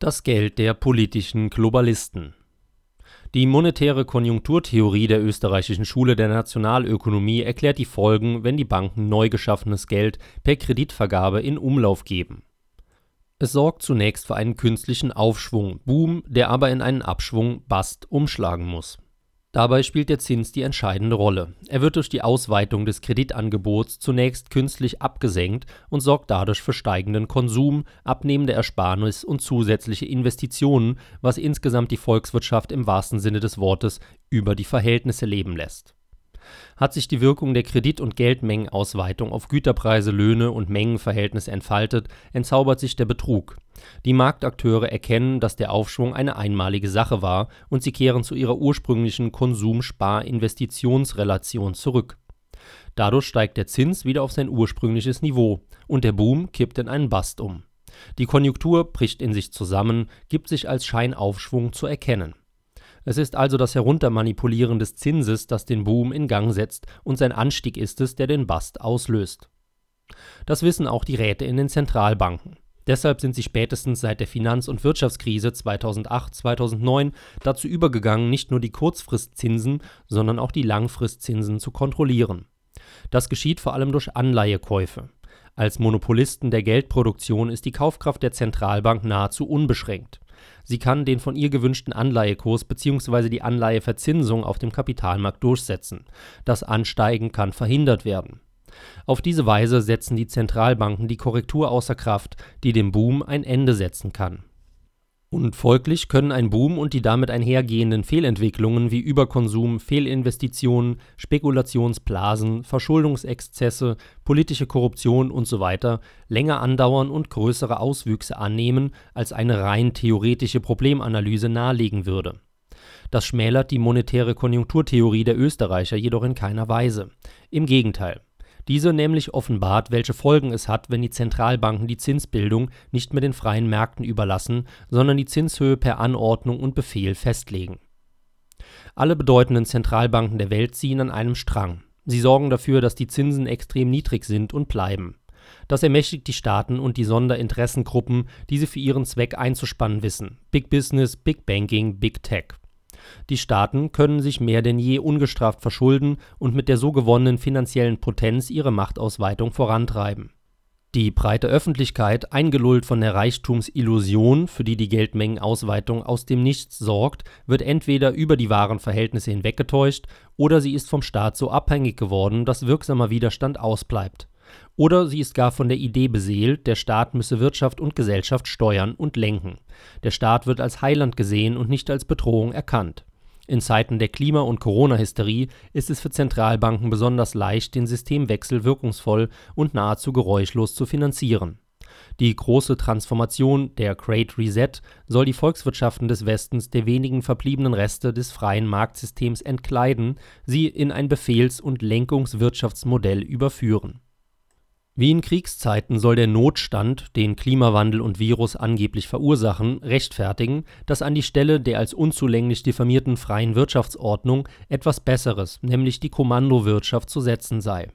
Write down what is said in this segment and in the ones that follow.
Das Geld der politischen Globalisten. Die monetäre Konjunkturtheorie der Österreichischen Schule der Nationalökonomie erklärt die Folgen, wenn die Banken neu geschaffenes Geld per Kreditvergabe in Umlauf geben. Es sorgt zunächst für einen künstlichen Aufschwung (Boom), der aber in einen Abschwung (Bust) umschlagen muss Dabei spielt der Zins die entscheidende Rolle. Er wird durch die Ausweitung des Kreditangebots zunächst künstlich abgesenkt und sorgt dadurch für steigenden Konsum, abnehmende Ersparnis und zusätzliche Investitionen, was insgesamt die Volkswirtschaft im wahrsten Sinne des Wortes über die Verhältnisse leben lässt hat sich die Wirkung der Kredit und Geldmengenausweitung auf Güterpreise, Löhne und Mengenverhältnisse entfaltet, entzaubert sich der Betrug. Die Marktakteure erkennen, dass der Aufschwung eine einmalige Sache war, und sie kehren zu ihrer ursprünglichen Konsum-Spar-Investitionsrelation zurück. Dadurch steigt der Zins wieder auf sein ursprüngliches Niveau, und der Boom kippt in einen Bust um. Die Konjunktur bricht in sich zusammen, gibt sich als Scheinaufschwung zu erkennen es ist also das Heruntermanipulieren des Zinses, das den Boom in Gang setzt, und sein Anstieg ist es, der den Bust auslöst. Das wissen auch die Räte in den Zentralbanken. Deshalb sind sie spätestens seit der Finanz und Wirtschaftskrise 2008/2009 dazu übergegangen, nicht nur die Kurzfristzinsen, sondern auch die Langfristzinsen zu kontrollieren. Das geschieht vor allem durch Anleihekäufe. Als Monopolisten der Geldproduktion ist die Kaufkraft der Zentralbank nahezu unbeschränkt Sie kann den von ihr gewünschten Anleihekurs bzw. die Anleiheverzinsung auf dem Kapitalmarkt durchsetzen. Das Ansteigen kann verhindert werden. Auf diese Weise setzen die Zentralbanken die Korrektur außer Kraft, die dem Boom ein Ende setzen kann und folglich können ein Boom und die damit einhergehenden Fehlentwicklungen wie Überkonsum, Fehlinvestitionen, Spekulationsblasen, Verschuldungsexzesse, politische Korruption usw. länger andauern und größere Auswüchse annehmen, als eine rein theoretische Problemanalyse nahelegen würde. Das schmälert die monetäre Konjunkturtheorie der Österreicher jedoch in keiner Weise. Im Gegenteil diese nämlich offenbart, welche Folgen es hat, wenn die Zentralbanken die Zinsbildung nicht mehr den freien Märkten überlassen, sondern die Zinshöhe per Anordnung und Befehl festlegen. Alle bedeutenden Zentralbanken der Welt ziehen an einem Strang. Sie sorgen dafür, dass die Zinsen extrem niedrig sind und bleiben. Das ermächtigt die Staaten und die Sonderinteressengruppen, die sie für ihren Zweck einzuspannen wissen. Big Business, Big Banking, Big Tech. Die Staaten können sich mehr denn je ungestraft verschulden und mit der so gewonnenen finanziellen Potenz ihre Machtausweitung vorantreiben. Die breite Öffentlichkeit, eingelullt von der Reichtumsillusion, für die die Geldmengenausweitung aus dem Nichts sorgt, wird entweder über die wahren Verhältnisse hinweggetäuscht oder sie ist vom Staat so abhängig geworden, dass wirksamer Widerstand ausbleibt. Oder sie ist gar von der Idee beseelt, der Staat müsse Wirtschaft und Gesellschaft steuern und lenken. Der Staat wird als Heiland gesehen und nicht als Bedrohung erkannt. In Zeiten der Klima- und Corona-Hysterie ist es für Zentralbanken besonders leicht, den Systemwechsel wirkungsvoll und nahezu geräuschlos zu finanzieren. Die große Transformation, der Great Reset, soll die Volkswirtschaften des Westens der wenigen verbliebenen Reste des freien Marktsystems entkleiden, sie in ein Befehls- und Lenkungswirtschaftsmodell überführen wie in Kriegszeiten soll der Notstand, den Klimawandel und Virus angeblich verursachen, rechtfertigen, dass an die Stelle der als unzulänglich diffamierten freien Wirtschaftsordnung etwas Besseres, nämlich die Kommandowirtschaft, zu setzen sei.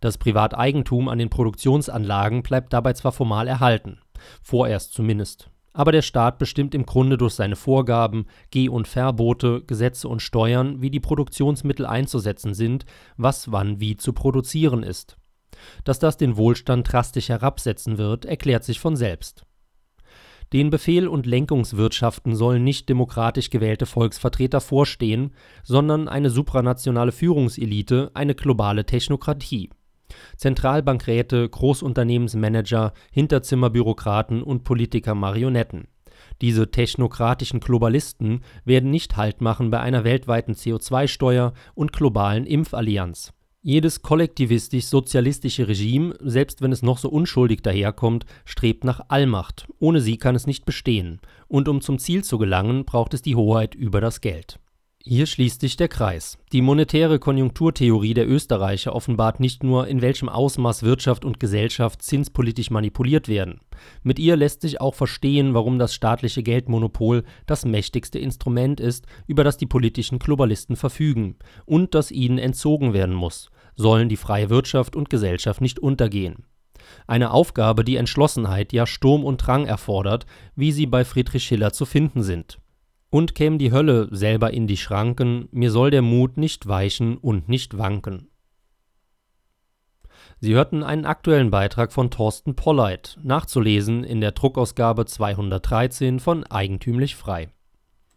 Das Privateigentum an den Produktionsanlagen bleibt dabei zwar formal erhalten, vorerst zumindest, aber der Staat bestimmt im Grunde durch seine Vorgaben, Geh- und Verbote, Gesetze und Steuern, wie die Produktionsmittel einzusetzen sind, was wann wie zu produzieren ist dass das den Wohlstand drastisch herabsetzen wird, erklärt sich von selbst. Den Befehl und Lenkungswirtschaften sollen nicht demokratisch gewählte Volksvertreter vorstehen, sondern eine supranationale Führungselite, eine globale Technokratie. Zentralbankräte, Großunternehmensmanager, Hinterzimmerbürokraten und Politiker-Marionetten. Diese technokratischen Globalisten werden nicht Halt machen bei einer weltweiten CO2-Steuer und globalen Impfallianz. Jedes kollektivistisch-sozialistische Regime, selbst wenn es noch so unschuldig daherkommt, strebt nach Allmacht. Ohne sie kann es nicht bestehen. Und um zum Ziel zu gelangen, braucht es die Hoheit über das Geld. Hier schließt sich der Kreis. Die monetäre Konjunkturtheorie der Österreicher offenbart nicht nur, in welchem Ausmaß Wirtschaft und Gesellschaft zinspolitisch manipuliert werden. Mit ihr lässt sich auch verstehen, warum das staatliche Geldmonopol das mächtigste Instrument ist, über das die politischen Globalisten verfügen und das ihnen entzogen werden muss sollen die freie Wirtschaft und Gesellschaft nicht untergehen. Eine Aufgabe, die Entschlossenheit, ja Sturm und Drang erfordert, wie sie bei Friedrich Schiller zu finden sind. Und käm die Hölle selber in die Schranken, mir soll der Mut nicht weichen und nicht wanken. Sie hörten einen aktuellen Beitrag von Thorsten Polleit, nachzulesen in der Druckausgabe 213 von Eigentümlich Frei